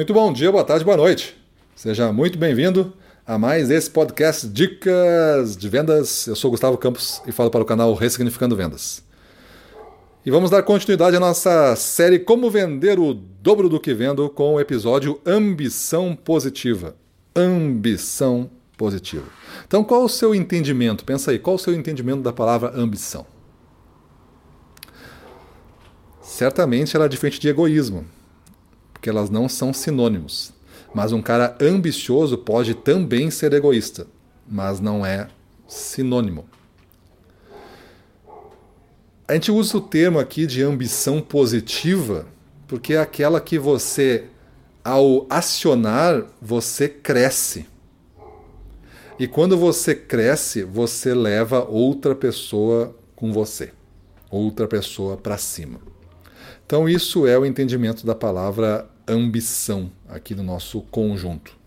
Muito bom dia, boa tarde, boa noite. Seja muito bem-vindo a mais esse podcast Dicas de Vendas. Eu sou Gustavo Campos e falo para o canal Ressignificando Vendas. E vamos dar continuidade à nossa série Como Vender o Dobro do que Vendo com o episódio Ambição Positiva. Ambição Positiva. Então, qual o seu entendimento? Pensa aí, qual o seu entendimento da palavra ambição? Certamente ela é diferente de egoísmo, porque elas não são sinônimos. Mas um cara ambicioso pode também ser egoísta, mas não é sinônimo. A gente usa o termo aqui de ambição positiva porque é aquela que você, ao acionar, você cresce. E quando você cresce, você leva outra pessoa com você, outra pessoa para cima. Então, isso é o entendimento da palavra ambição aqui no nosso conjunto.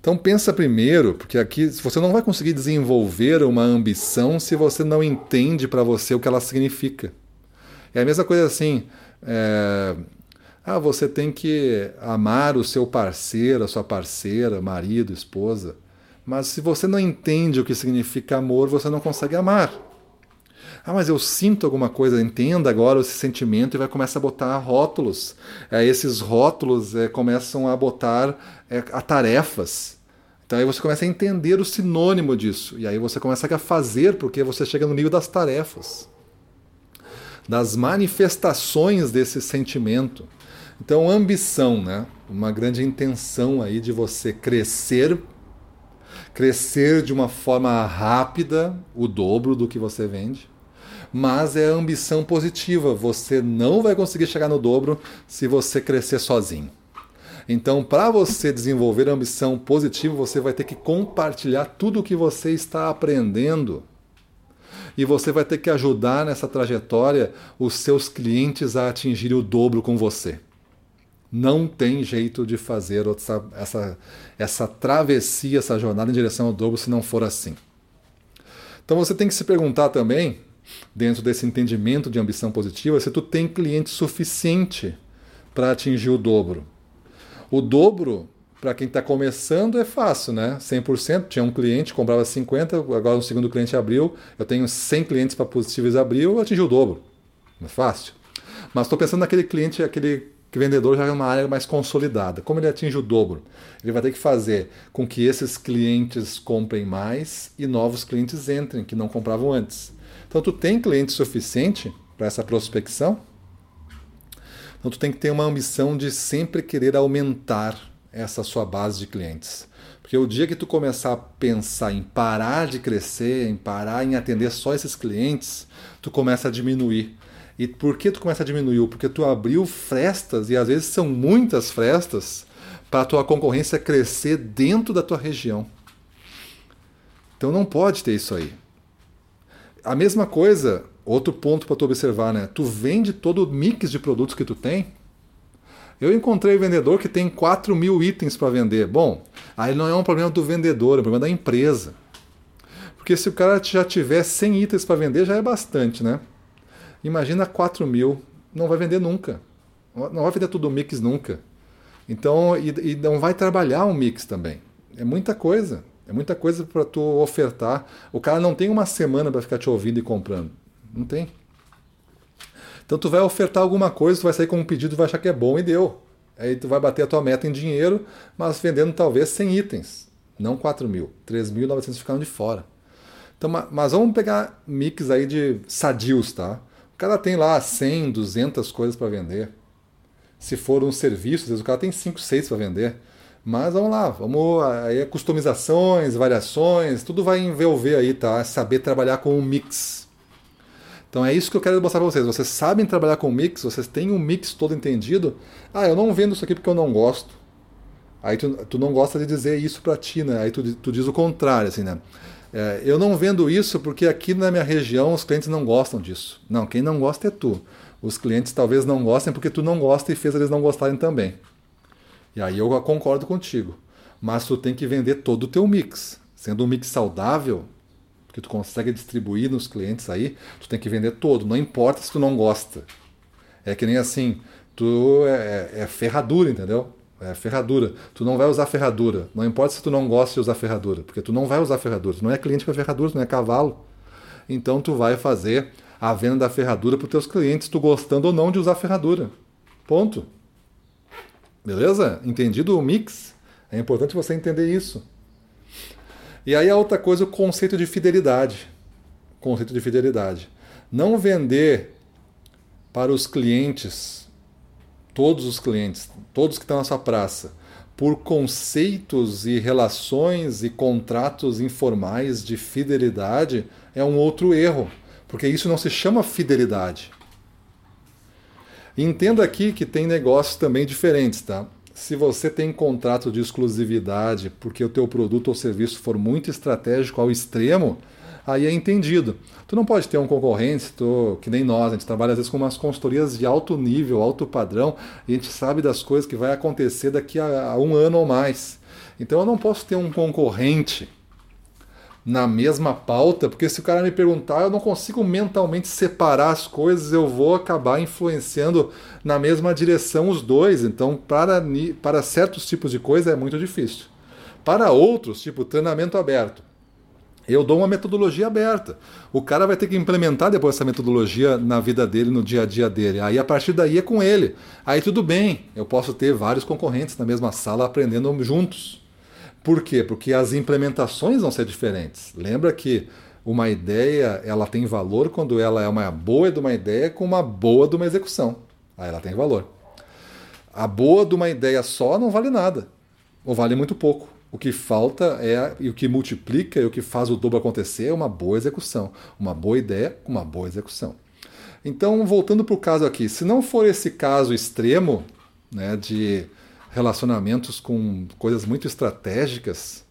Então pensa primeiro, porque aqui você não vai conseguir desenvolver uma ambição se você não entende para você o que ela significa. É a mesma coisa assim, é, ah, você tem que amar o seu parceiro, a sua parceira, marido, esposa. Mas se você não entende o que significa amor, você não consegue amar. Ah, mas eu sinto alguma coisa, entenda agora esse sentimento e vai começar a botar rótulos. É, esses rótulos é, começam a botar é, a tarefas. Então aí você começa a entender o sinônimo disso. E aí você começa a fazer, porque você chega no nível das tarefas, das manifestações desse sentimento. Então, ambição, né? Uma grande intenção aí de você crescer, crescer de uma forma rápida, o dobro do que você vende mas é ambição positiva. Você não vai conseguir chegar no dobro se você crescer sozinho. Então, para você desenvolver ambição positiva, você vai ter que compartilhar tudo o que você está aprendendo. E você vai ter que ajudar nessa trajetória os seus clientes a atingirem o dobro com você. Não tem jeito de fazer essa, essa, essa travessia, essa jornada em direção ao dobro se não for assim. Então você tem que se perguntar também dentro desse entendimento de ambição positiva, se tu tem cliente suficiente para atingir o dobro. O dobro, para quem está começando, é fácil, né? 100%. Tinha um cliente, comprava 50, agora o segundo cliente abriu, eu tenho 100 clientes para positivos abriu, eu atingi o dobro. É fácil. Mas estou pensando naquele cliente, aquele vendedor já é uma área mais consolidada. Como ele atinge o dobro? Ele vai ter que fazer com que esses clientes comprem mais e novos clientes entrem, que não compravam antes. Então tu tem cliente suficiente para essa prospecção? Então tu tem que ter uma ambição de sempre querer aumentar essa sua base de clientes. Porque o dia que tu começar a pensar em parar de crescer, em parar em atender só esses clientes, tu começa a diminuir. E por que tu começa a diminuir? Porque tu abriu frestas, e às vezes são muitas frestas, para a tua concorrência crescer dentro da tua região. Então não pode ter isso aí a mesma coisa, outro ponto para tu observar, né? Tu vende todo o mix de produtos que tu tem. Eu encontrei vendedor que tem 4 mil itens para vender. Bom, aí não é um problema do vendedor, é um problema da empresa. Porque se o cara já tiver 100 itens para vender, já é bastante, né? Imagina 4 mil, não vai vender nunca. Não vai vender tudo o mix nunca. Então, e, e não vai trabalhar um mix também. É muita coisa. É muita coisa para tu ofertar. O cara não tem uma semana para ficar te ouvindo e comprando. Não tem. Então tu vai ofertar alguma coisa, tu vai sair com um pedido vai achar que é bom e deu. Aí tu vai bater a tua meta em dinheiro, mas vendendo talvez 100 itens, não 4 mil. 3.900 ficaram de fora. Então, mas vamos pegar mix aí de sadios, tá? O cara tem lá 100, 200 coisas para vender. Se for um serviço, às vezes o cara tem 5, 6 para vender. Mas vamos lá, vamos aí é customizações, variações, tudo vai envolver aí, tá? Saber trabalhar com um mix. Então é isso que eu quero mostrar para vocês. Vocês sabem trabalhar com mix, vocês têm um mix todo entendido. Ah, eu não vendo isso aqui porque eu não gosto. Aí tu, tu não gosta de dizer isso para ti, né? Aí tu, tu diz o contrário, assim, né? É, eu não vendo isso porque aqui na minha região os clientes não gostam disso. Não, quem não gosta é tu. Os clientes talvez não gostem porque tu não gosta e fez eles não gostarem também. E aí eu concordo contigo. Mas tu tem que vender todo o teu mix. Sendo um mix saudável, que tu consegue distribuir nos clientes aí, tu tem que vender todo. Não importa se tu não gosta. É que nem assim, tu é, é ferradura, entendeu? É ferradura. Tu não vai usar ferradura. Não importa se tu não gosta de usar ferradura, porque tu não vai usar ferradura. Tu não é cliente para ferradura, tu não é cavalo. Então tu vai fazer a venda da ferradura para os teus clientes, tu gostando ou não de usar ferradura. Ponto. Beleza? Entendido o mix? É importante você entender isso. E aí a outra coisa, o conceito de fidelidade. Conceito de fidelidade. Não vender para os clientes, todos os clientes, todos que estão na sua praça, por conceitos e relações e contratos informais de fidelidade é um outro erro, porque isso não se chama fidelidade. Entenda aqui que tem negócios também diferentes, tá? se você tem contrato de exclusividade porque o teu produto ou serviço for muito estratégico ao extremo, aí é entendido. Tu não pode ter um concorrente, tu, que nem nós, a gente trabalha às vezes com umas consultorias de alto nível, alto padrão, e a gente sabe das coisas que vai acontecer daqui a, a um ano ou mais. Então eu não posso ter um concorrente na mesma pauta, porque se o cara me perguntar, eu não consigo mentalmente separar as coisas, eu vou acabar influenciando na mesma direção os dois. Então, para, para certos tipos de coisa é muito difícil. Para outros, tipo treinamento aberto, eu dou uma metodologia aberta. O cara vai ter que implementar depois essa metodologia na vida dele, no dia a dia dele. Aí a partir daí é com ele. Aí tudo bem, eu posso ter vários concorrentes na mesma sala aprendendo juntos. Por quê? Porque as implementações vão ser diferentes. Lembra que uma ideia ela tem valor quando ela é uma boa de uma ideia com uma boa de uma execução. Aí ela tem valor. A boa de uma ideia só não vale nada, ou vale muito pouco. O que falta é e o que multiplica e o que faz o dobro acontecer é uma boa execução, uma boa ideia com uma boa execução. Então, voltando para o caso aqui, se não for esse caso extremo né, de relacionamentos com coisas muito estratégicas,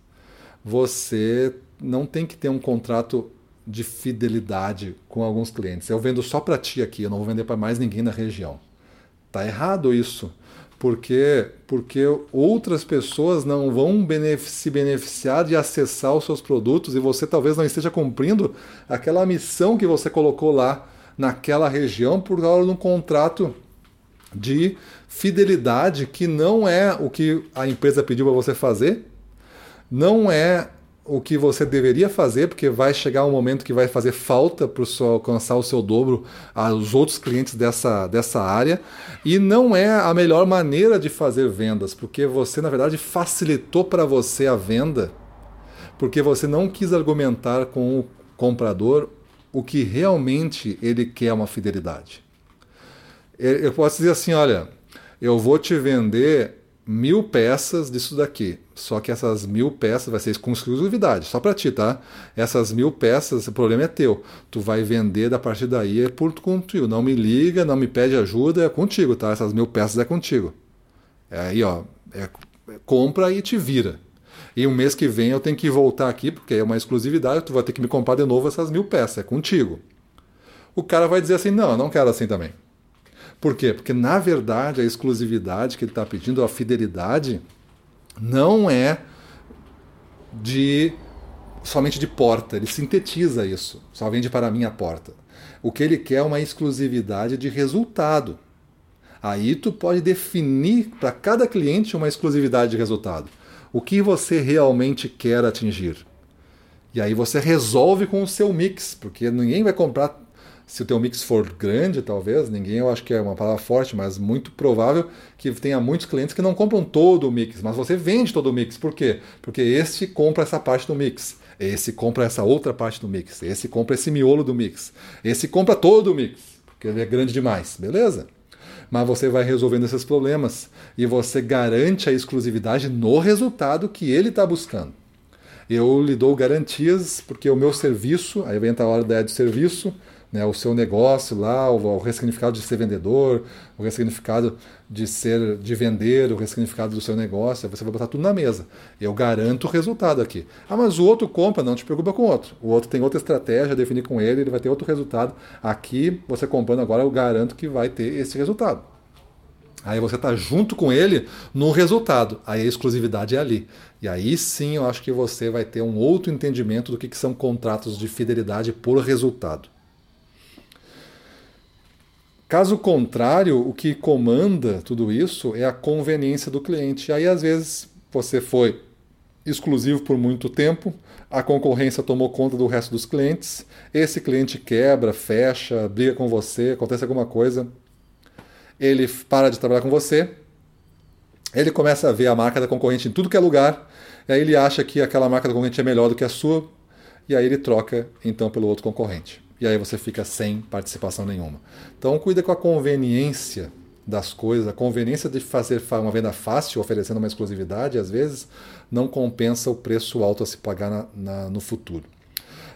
você não tem que ter um contrato de fidelidade com alguns clientes. Eu vendo só para ti aqui, eu não vou vender para mais ninguém na região. Tá errado isso. Porque, porque outras pessoas não vão se beneficiar de acessar os seus produtos e você talvez não esteja cumprindo aquela missão que você colocou lá naquela região por causa de um contrato de fidelidade que não é o que a empresa pediu para você fazer, não é o que você deveria fazer, porque vai chegar um momento que vai fazer falta para alcançar o seu dobro aos outros clientes dessa, dessa área, e não é a melhor maneira de fazer vendas, porque você, na verdade, facilitou para você a venda, porque você não quis argumentar com o comprador o que realmente ele quer uma fidelidade. Eu posso dizer assim: olha, eu vou te vender mil peças disso daqui. Só que essas mil peças vai ser com exclusividade, só para ti, tá? Essas mil peças, o problema é teu. Tu vai vender da partir daí é por contigo. Não me liga, não me pede ajuda, é contigo, tá? Essas mil peças é contigo. É aí, ó, é, compra e te vira. E um mês que vem eu tenho que voltar aqui, porque é uma exclusividade, tu vai ter que me comprar de novo essas mil peças, é contigo. O cara vai dizer assim: não, eu não quero assim também. Por quê? Porque, na verdade, a exclusividade que ele está pedindo, a fidelidade, não é de somente de porta. Ele sintetiza isso. Só vende para a minha porta. O que ele quer é uma exclusividade de resultado. Aí tu pode definir para cada cliente uma exclusividade de resultado. O que você realmente quer atingir. E aí você resolve com o seu mix, porque ninguém vai comprar se o teu mix for grande, talvez, ninguém eu acho que é uma palavra forte, mas muito provável que tenha muitos clientes que não compram todo o mix, mas você vende todo o mix. Por quê? Porque este compra essa parte do mix, esse compra essa outra parte do mix, esse compra esse miolo do mix, esse compra todo o mix, porque ele é grande demais, beleza? Mas você vai resolvendo esses problemas e você garante a exclusividade no resultado que ele está buscando. Eu lhe dou garantias porque o meu serviço, aí vem a hora da de serviço, né, o seu negócio lá, o, o ressignificado de ser vendedor, o ressignificado de ser de vender, o ressignificado do seu negócio, você vai botar tudo na mesa. Eu garanto o resultado aqui. Ah, mas o outro compra, não te preocupa com o outro. O outro tem outra estratégia, definir com ele, ele vai ter outro resultado. Aqui, você comprando agora, eu garanto que vai ter esse resultado. Aí você está junto com ele no resultado. Aí a exclusividade é ali. E aí sim eu acho que você vai ter um outro entendimento do que, que são contratos de fidelidade por resultado. Caso contrário, o que comanda tudo isso é a conveniência do cliente. Aí, às vezes, você foi exclusivo por muito tempo, a concorrência tomou conta do resto dos clientes, esse cliente quebra, fecha, briga com você, acontece alguma coisa, ele para de trabalhar com você, ele começa a ver a marca da concorrente em tudo que é lugar, e aí ele acha que aquela marca da concorrente é melhor do que a sua, e aí ele troca então pelo outro concorrente. E aí você fica sem participação nenhuma. Então cuida com a conveniência das coisas, a conveniência de fazer uma venda fácil, oferecendo uma exclusividade, às vezes não compensa o preço alto a se pagar na, na, no futuro.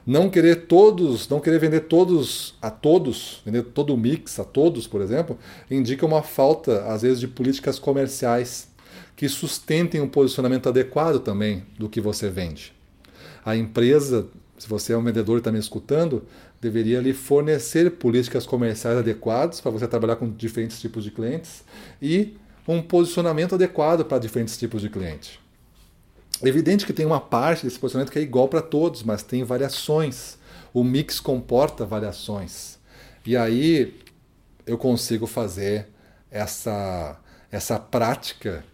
Não querer todos, não querer vender todos a todos, vender todo o mix a todos, por exemplo, indica uma falta, às vezes, de políticas comerciais que sustentem um posicionamento adequado também do que você vende. A empresa, se você é um vendedor e está me escutando, deveria lhe fornecer políticas comerciais adequadas para você trabalhar com diferentes tipos de clientes e um posicionamento adequado para diferentes tipos de cliente. Evidente que tem uma parte desse posicionamento que é igual para todos, mas tem variações. O mix comporta variações. E aí eu consigo fazer essa, essa prática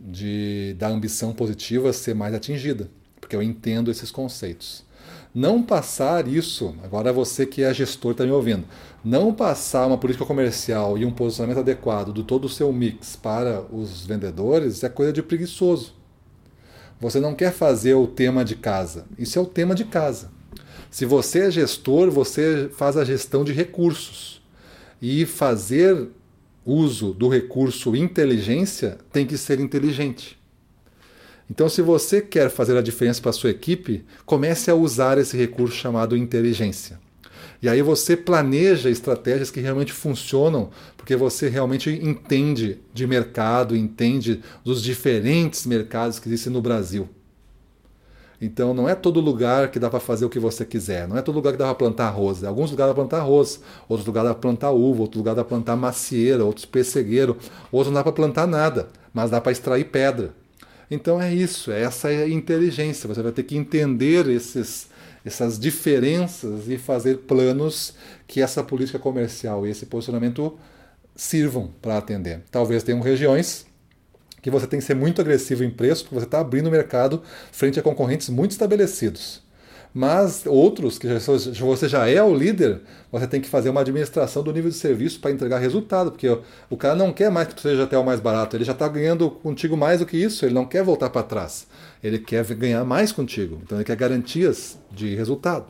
de, da ambição positiva ser mais atingida, porque eu entendo esses conceitos não passar isso, agora você que é gestor está me ouvindo, não passar uma política comercial e um posicionamento adequado do todo o seu mix para os vendedores é coisa de preguiçoso. Você não quer fazer o tema de casa. Isso é o tema de casa. Se você é gestor, você faz a gestão de recursos. E fazer uso do recurso inteligência tem que ser inteligente. Então, se você quer fazer a diferença para a sua equipe, comece a usar esse recurso chamado inteligência. E aí você planeja estratégias que realmente funcionam, porque você realmente entende de mercado, entende dos diferentes mercados que existem no Brasil. Então não é todo lugar que dá para fazer o que você quiser, não é todo lugar que dá para plantar arroz. Alguns lugares dá para plantar arroz, outros lugares dá para plantar uva, outros lugares dá para plantar macieira, outros pessegueiro, outros não dá para plantar nada, mas dá para extrair pedra. Então é isso, é essa inteligência. Você vai ter que entender esses, essas diferenças e fazer planos que essa política comercial e esse posicionamento sirvam para atender. Talvez tenham regiões que você tem que ser muito agressivo em preço, porque você está abrindo o mercado frente a concorrentes muito estabelecidos. Mas outros, que você já é o líder, você tem que fazer uma administração do nível de serviço para entregar resultado, porque o cara não quer mais que tu seja até o mais barato, ele já está ganhando contigo mais do que isso, ele não quer voltar para trás, ele quer ganhar mais contigo, então ele quer garantias de resultado.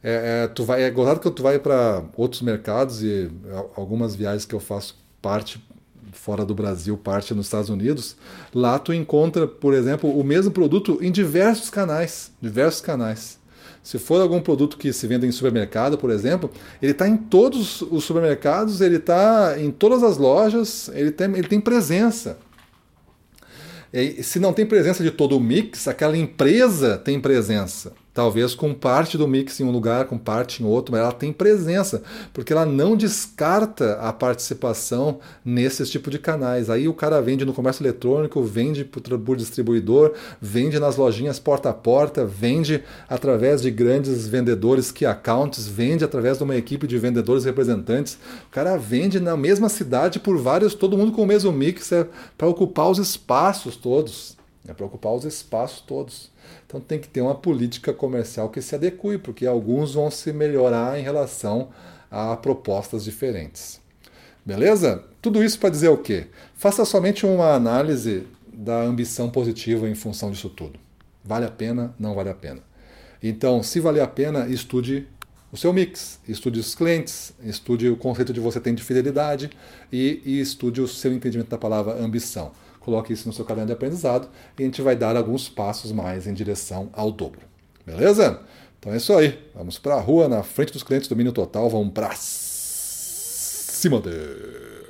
É, é, tu vai, é gozado que tu vai para outros mercados e algumas viagens que eu faço parte fora do Brasil, parte nos Estados Unidos, lá tu encontra, por exemplo, o mesmo produto em diversos canais, diversos canais. Se for algum produto que se vende em supermercado, por exemplo, ele está em todos os supermercados, ele está em todas as lojas, ele tem, ele tem presença. E se não tem presença de todo o mix, aquela empresa tem presença. Talvez com parte do mix em um lugar, com parte em outro, mas ela tem presença, porque ela não descarta a participação nesses tipo de canais. Aí o cara vende no comércio eletrônico, vende por distribuidor, vende nas lojinhas porta a porta, vende através de grandes vendedores que accounts, vende através de uma equipe de vendedores representantes. O cara vende na mesma cidade por vários, todo mundo com o mesmo mix, é para ocupar os espaços todos. É para ocupar os espaços todos. Então tem que ter uma política comercial que se adeque, porque alguns vão se melhorar em relação a propostas diferentes. Beleza? Tudo isso para dizer o quê? Faça somente uma análise da ambição positiva em função disso tudo. Vale a pena? Não vale a pena. Então, se vale a pena, estude o seu mix, estude os clientes, estude o conceito de você tem de fidelidade e, e estude o seu entendimento da palavra ambição. Coloque isso no seu caderno de aprendizado e a gente vai dar alguns passos mais em direção ao dobro. Beleza? Então é isso aí. Vamos para a rua, na frente dos clientes, domínio total. Vamos para cima deles.